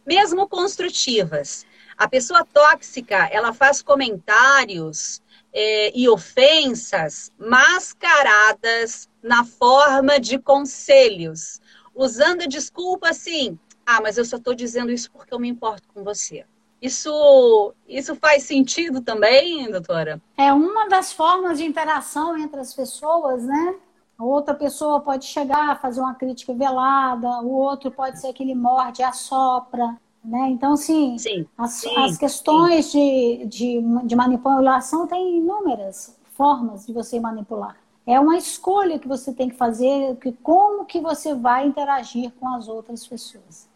mesmo construtivas. A pessoa tóxica, ela faz comentários é, e ofensas mascaradas na forma de conselhos, usando a desculpa assim: ah, mas eu só estou dizendo isso porque eu me importo com você. Isso, isso faz sentido também, doutora? É uma das formas de interação entre as pessoas, né? Outra pessoa pode chegar, fazer uma crítica velada, o outro pode ser que ele morde assopra. Né? Então, assim, sim, as, sim, as questões de, de, de manipulação têm inúmeras formas de você manipular. É uma escolha que você tem que fazer, que como que você vai interagir com as outras pessoas.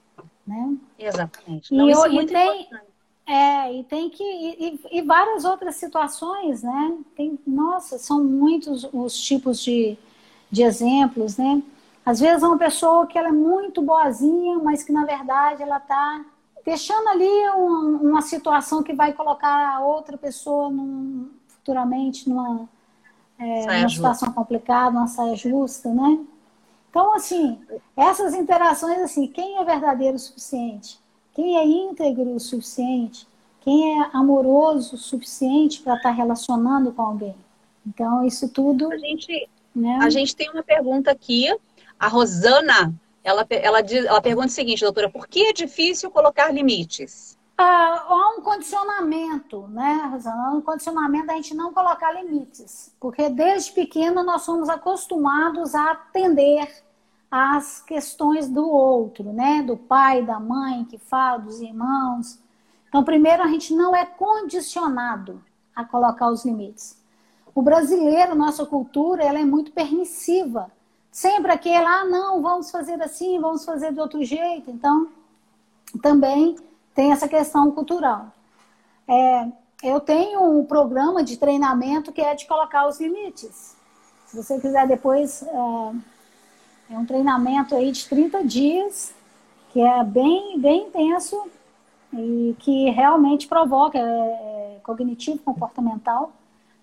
Né? Exatamente. Não, e, isso é muito tem, É, e tem que. E, e, várias outras situações, né? Tem, nossa, são muitos os tipos de, de exemplos, né? Às vezes é uma pessoa que ela é muito boazinha, mas que na verdade ela está deixando ali um, uma situação que vai colocar a outra pessoa num, futuramente numa, é, situação complicada, uma saia justa, né? Então, assim, essas interações, assim, quem é verdadeiro o suficiente? Quem é íntegro o suficiente? Quem é amoroso o suficiente para estar tá relacionando com alguém? Então, isso tudo. A gente, né? a gente tem uma pergunta aqui. A Rosana ela, ela, ela pergunta o seguinte, doutora, por que é difícil colocar limites? Ah, há um condicionamento, né, Rosana? Um condicionamento a gente não colocar limites, porque desde pequeno nós somos acostumados a atender às questões do outro, né? Do pai, da mãe que fala, dos irmãos. Então, primeiro, a gente não é condicionado a colocar os limites. O brasileiro, nossa cultura, ela é muito permissiva sempre aquele, ah, não, vamos fazer assim, vamos fazer de outro jeito. Então, também tem essa questão cultural. É, eu tenho um programa de treinamento que é de colocar os limites. Se você quiser depois, é, é um treinamento aí de 30 dias, que é bem, bem intenso e que realmente provoca é, é cognitivo comportamental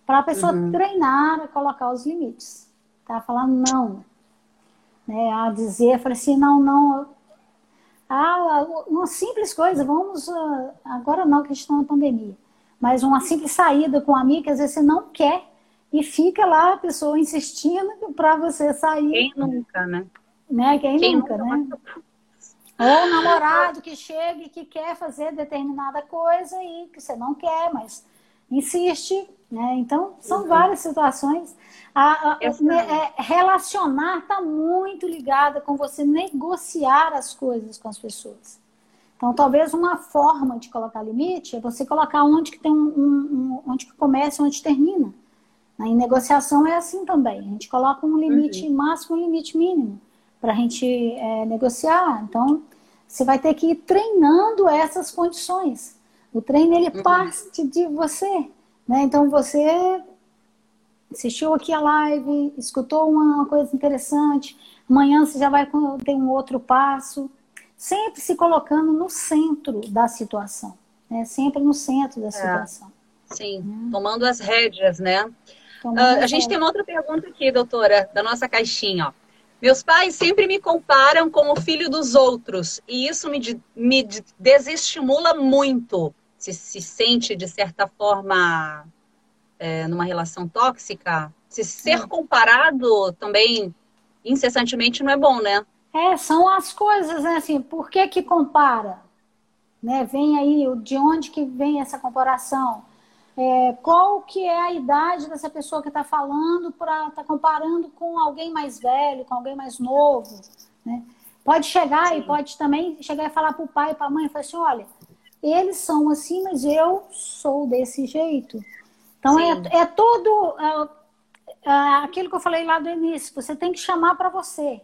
para a pessoa uhum. treinar a colocar os limites. Tá falando não, né, a dizer, falei assim, não, não, ah, uma simples coisa, vamos, ah, agora não, que a gente está na pandemia, mas uma simples saída com um amigo, que às vezes você não quer, e fica lá a pessoa insistindo para você sair. Quem nunca, né? né? Quem, Quem nunca, nunca, né? Ou o namorado que chega e que quer fazer determinada coisa e que você não quer, mas insiste, né? Então, são uhum. várias situações. A, a, né, é, relacionar está muito ligada com você negociar as coisas com as pessoas. Então, talvez uma forma de colocar limite é você colocar onde que tem um, um, um onde que começa, onde termina. Em negociação é assim também. A gente coloca um limite uhum. máximo, um limite mínimo para a gente é, negociar. Então, você vai ter que ir treinando essas condições. O treino ele uhum. parte de você, né? Então você assistiu aqui a live, escutou uma coisa interessante, amanhã você já vai ter um outro passo, sempre se colocando no centro da situação, né? Sempre no centro da é. situação. É. Sim, né? tomando as rédeas, né? Uh, a gente tem uma outra pergunta aqui, doutora, da nossa caixinha, ó. Meus pais sempre me comparam com o filho dos outros e isso me, me desestimula muito se, se sente, de certa forma, é, numa relação tóxica, se ser é. comparado também incessantemente não é bom, né? É, são as coisas, né? Assim, por que que compara? Né? Vem aí, de onde que vem essa comparação? É, qual que é a idade dessa pessoa que está falando para estar tá comparando com alguém mais velho, com alguém mais novo, né? Pode chegar Sim. e pode também chegar e falar para o pai e para a mãe, falar assim, olha, eles são assim, mas eu sou desse jeito. Então é, é todo é, é, aquilo que eu falei lá do início. Você tem que chamar para você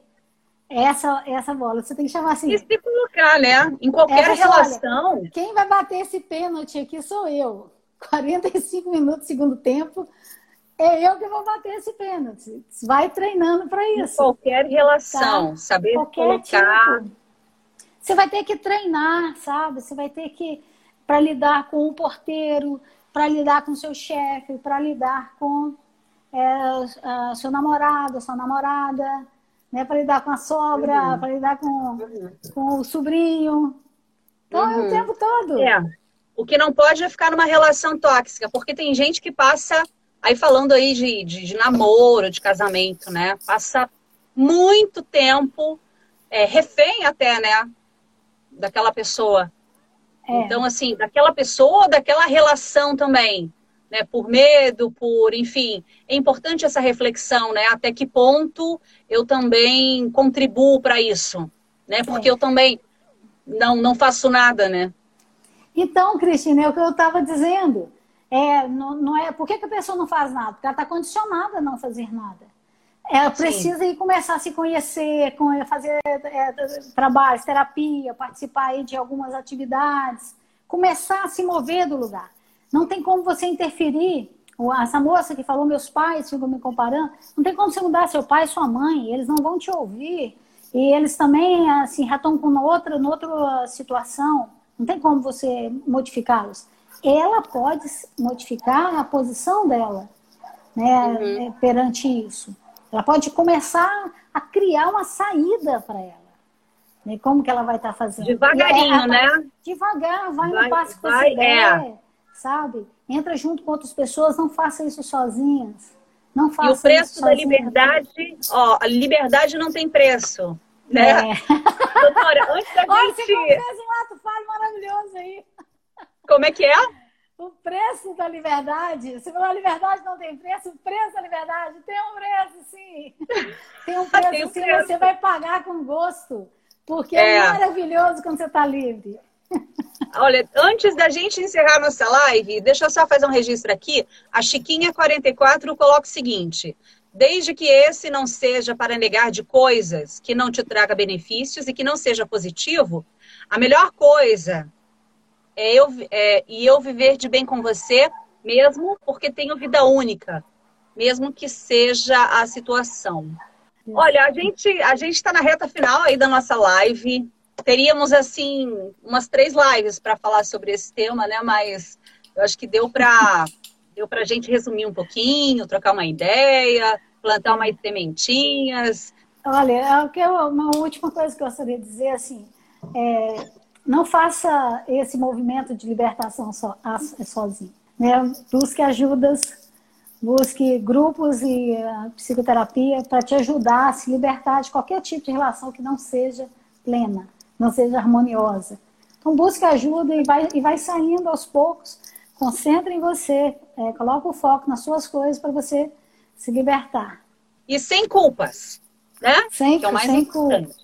essa essa bola. Você tem que chamar assim. E se colocar, né? Em qualquer é, relação. Olha, quem vai bater esse pênalti aqui sou eu. 45 minutos segundo tempo. É eu que vou bater esse pênalti. Vai treinando para isso. Em qualquer relação, tá? saber qualquer colocar. Tipo você vai ter que treinar, sabe? Você vai ter que para lidar com o porteiro, para lidar com o seu chefe, para lidar com é, seu namorado, sua namorada, né? Para lidar com a sogra, uhum. para lidar com, com o sobrinho. Então uhum. é o uhum. tempo todo. É. O que não pode é ficar numa relação tóxica, porque tem gente que passa Aí falando aí de, de, de namoro, de casamento, né? Passa muito tempo é, refém até, né? Daquela pessoa. É. Então, assim, daquela pessoa, daquela relação também. Né, por medo, por, enfim, é importante essa reflexão, né? Até que ponto eu também contribuo para isso, né? Porque é. eu também não, não faço nada, né? Então, Cristina, é o que eu estava dizendo. É, não, não é, por que, que, a pessoa não faz nada? Porque ela está condicionada a não fazer nada. Ela precisa ir começar a se conhecer, fazer é, trabalhos, terapia, participar de algumas atividades, começar a se mover do lugar. Não tem como você interferir. Essa moça que falou, meus pais ficam me comparando, não tem como você mudar seu pai e sua mãe, eles não vão te ouvir. E eles também, assim, já estão com outra, outra situação, não tem como você modificá-los ela pode modificar a posição dela né, uhum. Perante isso. Ela pode começar a criar uma saída para ela. Né? Como que ela vai estar tá fazendo? Devagarinho, ela, né? Devagar, vai, vai no passo que vai, você der, é. sabe? Entra junto com outras pessoas, não faça isso sozinhas. Não faça e o preço da liberdade, ó, a liberdade não tem preço. Né? É. Doutora, antes da Olha, gente... Você fez um ato falho maravilhoso aí. Como é que é? O preço da liberdade. Falou, a liberdade não tem preço, o preço da liberdade tem um preço, sim. Tem um preço, tem um sim, preço. você vai pagar com gosto. Porque é, é maravilhoso quando você está livre. Olha, antes da gente encerrar nossa live, deixa eu só fazer um registro aqui. A Chiquinha 44 coloca o seguinte: desde que esse não seja para negar de coisas que não te traga benefícios e que não seja positivo, a melhor coisa é eu, é, e eu viver de bem com você, mesmo porque tenho vida única, mesmo que seja a situação. Olha, a gente a gente está na reta final aí da nossa live. Teríamos assim umas três lives para falar sobre esse tema, né? Mas eu acho que deu para deu para a gente resumir um pouquinho, trocar uma ideia, plantar umas sementinhas. Olha, é uma última coisa que eu gostaria de dizer assim, é, não faça esse movimento de libertação so, sozinho. Né? Busque ajudas, busque grupos e uh, psicoterapia para te ajudar a se libertar de qualquer tipo de relação que não seja plena, não seja harmoniosa. Então busque ajuda e vai, e vai saindo aos poucos. Concentre em você, é, coloque o foco nas suas coisas para você se libertar. E sem culpas, né? Sem, que é o mais sem importante. culpa.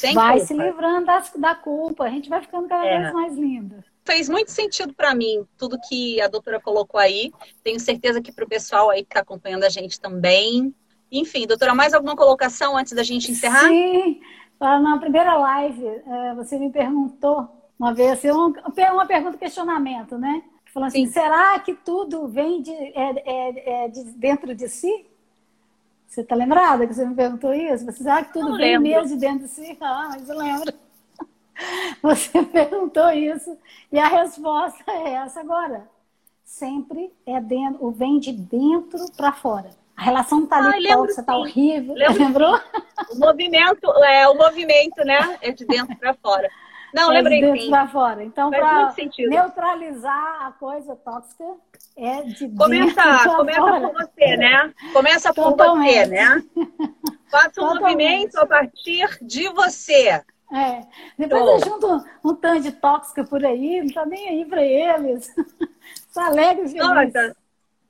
Sem vai culpa. se livrando das, da culpa. A gente vai ficando cada é. vez mais linda. Fez muito sentido para mim tudo que a doutora colocou aí. Tenho certeza que para o pessoal aí que está acompanhando a gente também. Enfim, doutora, mais alguma colocação antes da gente encerrar? Sim, na primeira live é, você me perguntou uma vez, uma pergunta questionamento, né? Falando assim, Sim. será que tudo vem de, é, é, é de dentro de si? Você está lembrada que você me perguntou isso? Você sabe que tudo lembro. mesmo de dentro de si? Ah, mas eu lembro. Você perguntou isso e a resposta é essa agora. Sempre é dentro, vem de dentro para fora. A relação está ali ah, tóxica, está horrível. Lembro, Lembrou? O movimento, é, o movimento, né? É de dentro para fora. Não, lembrei de dentro para fora. Então, para neutralizar a coisa tóxica, é de começa, começa fora. por você, né? Começa por Totalmente. você, né? Faça um Totalmente. movimento a partir de você. É. Depois eu junto um, um tanto de tóxica por aí, não tá nem aí para eles. Só alegre Nossa,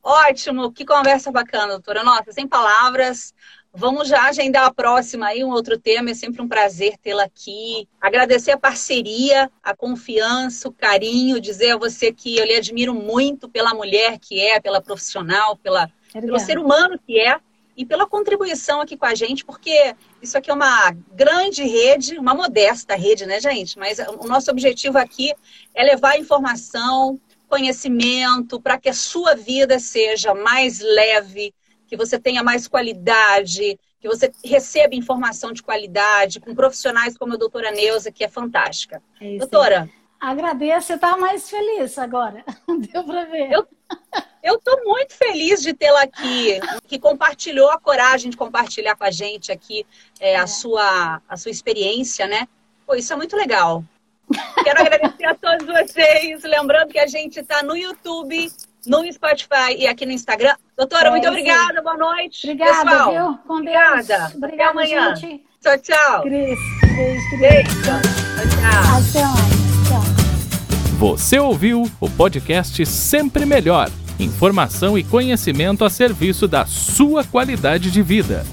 ótimo, que conversa bacana, doutora. Nossa, sem palavras. Vamos já agendar a próxima aí, um outro tema. É sempre um prazer tê-la aqui. Agradecer a parceria, a confiança, o carinho, dizer a você que eu lhe admiro muito pela mulher que é, pela profissional, pela, pelo ser humano que é e pela contribuição aqui com a gente, porque isso aqui é uma grande rede, uma modesta rede, né, gente? Mas o nosso objetivo aqui é levar informação, conhecimento, para que a sua vida seja mais leve, que você tenha mais qualidade, que você receba informação de qualidade, com profissionais como a doutora Neuza, que é fantástica. É doutora. Agradeço, você está mais feliz agora. Deu para ver. Eu estou muito feliz de tê-la aqui, que compartilhou a coragem de compartilhar com a gente aqui é, a, é. sua, a sua experiência, né? Pô, isso é muito legal. Quero agradecer a todos vocês. Lembrando que a gente está no YouTube, no Spotify e aqui no Instagram. Doutora, é, muito obrigada, boa noite. Obrigada, pessoal. viu? Com obrigada. Obrigada. Até amanhã. Gente. Tchau, tchau. Cris, beijo, beijo. Tchau, tchau. Tchau. Você ouviu o podcast Sempre Melhor. Informação e conhecimento a serviço da sua qualidade de vida.